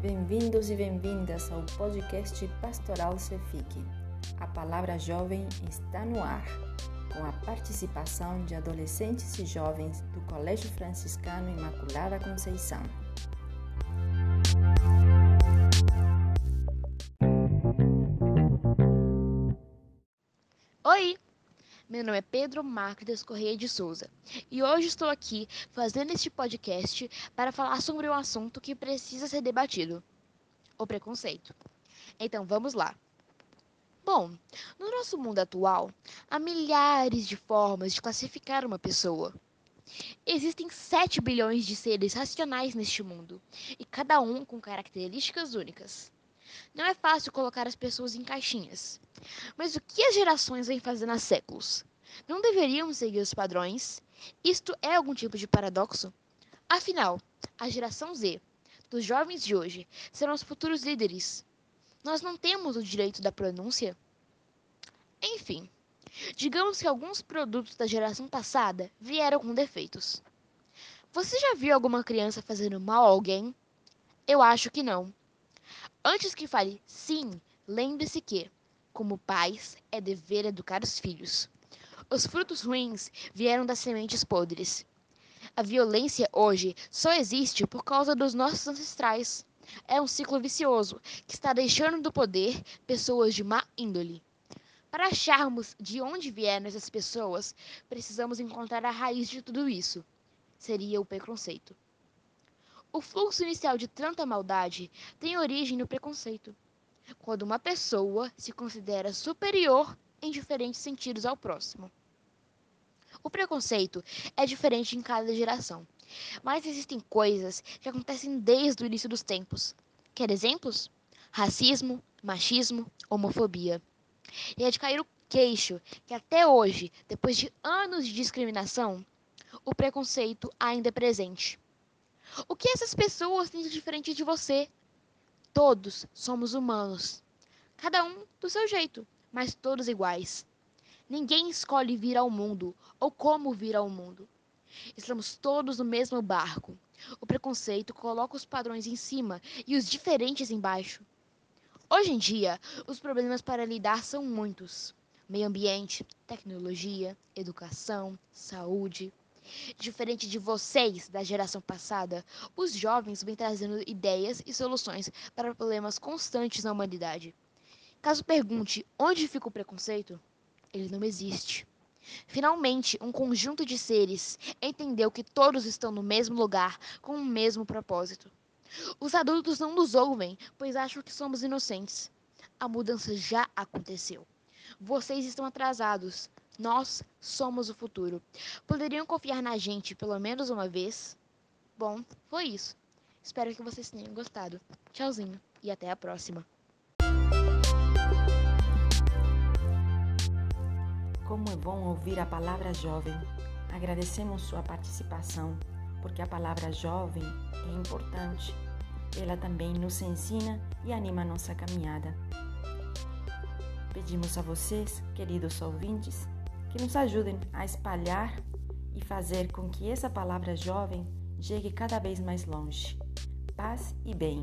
Bem-vindos e bem-vindas ao podcast Pastoral Cefique. A palavra jovem está no ar, com a participação de adolescentes e jovens do Colégio Franciscano Imaculada Conceição. Oi! Meu nome é Pedro Marques Correia de Souza e hoje estou aqui fazendo este podcast para falar sobre um assunto que precisa ser debatido: o preconceito. Então vamos lá. Bom, no nosso mundo atual, há milhares de formas de classificar uma pessoa. Existem 7 bilhões de seres racionais neste mundo, e cada um com características únicas. Não é fácil colocar as pessoas em caixinhas. Mas o que as gerações vêm fazendo há séculos? Não deveriam seguir os padrões? Isto é algum tipo de paradoxo? Afinal, a geração Z, dos jovens de hoje, serão os futuros líderes. Nós não temos o direito da pronúncia? Enfim, digamos que alguns produtos da geração passada vieram com defeitos. Você já viu alguma criança fazendo mal a alguém? Eu acho que não. Antes que fale sim, lembre-se que, como pais, é dever educar os filhos. Os frutos ruins vieram das sementes podres. A violência hoje só existe por causa dos nossos ancestrais. É um ciclo vicioso que está deixando do poder pessoas de má índole. Para acharmos de onde vieram essas pessoas, precisamos encontrar a raiz de tudo isso. Seria o preconceito. O fluxo inicial de tanta maldade tem origem no preconceito. Quando uma pessoa se considera superior em diferentes sentidos ao próximo. O preconceito é diferente em cada geração, mas existem coisas que acontecem desde o início dos tempos. Quer exemplos? Racismo, machismo, homofobia. E é de cair o queixo que até hoje, depois de anos de discriminação, o preconceito ainda é presente. O que essas pessoas têm de diferente de você? Todos somos humanos. Cada um do seu jeito, mas todos iguais. Ninguém escolhe vir ao mundo ou como vir ao mundo. Estamos todos no mesmo barco. O preconceito coloca os padrões em cima e os diferentes embaixo. Hoje em dia, os problemas para lidar são muitos: meio ambiente, tecnologia, educação, saúde, Diferente de vocês da geração passada, os jovens vêm trazendo ideias e soluções para problemas constantes na humanidade. Caso pergunte onde fica o preconceito, ele não existe. Finalmente, um conjunto de seres entendeu que todos estão no mesmo lugar com o mesmo propósito. Os adultos não nos ouvem, pois acham que somos inocentes. A mudança já aconteceu. Vocês estão atrasados. Nós somos o futuro. Poderiam confiar na gente pelo menos uma vez? Bom, foi isso. Espero que vocês tenham gostado. Tchauzinho e até a próxima. Como é bom ouvir a palavra jovem. Agradecemos sua participação, porque a palavra jovem é importante. Ela também nos ensina e anima nossa caminhada. Pedimos a vocês, queridos ouvintes, que nos ajudem a espalhar e fazer com que essa palavra jovem chegue cada vez mais longe. Paz e bem.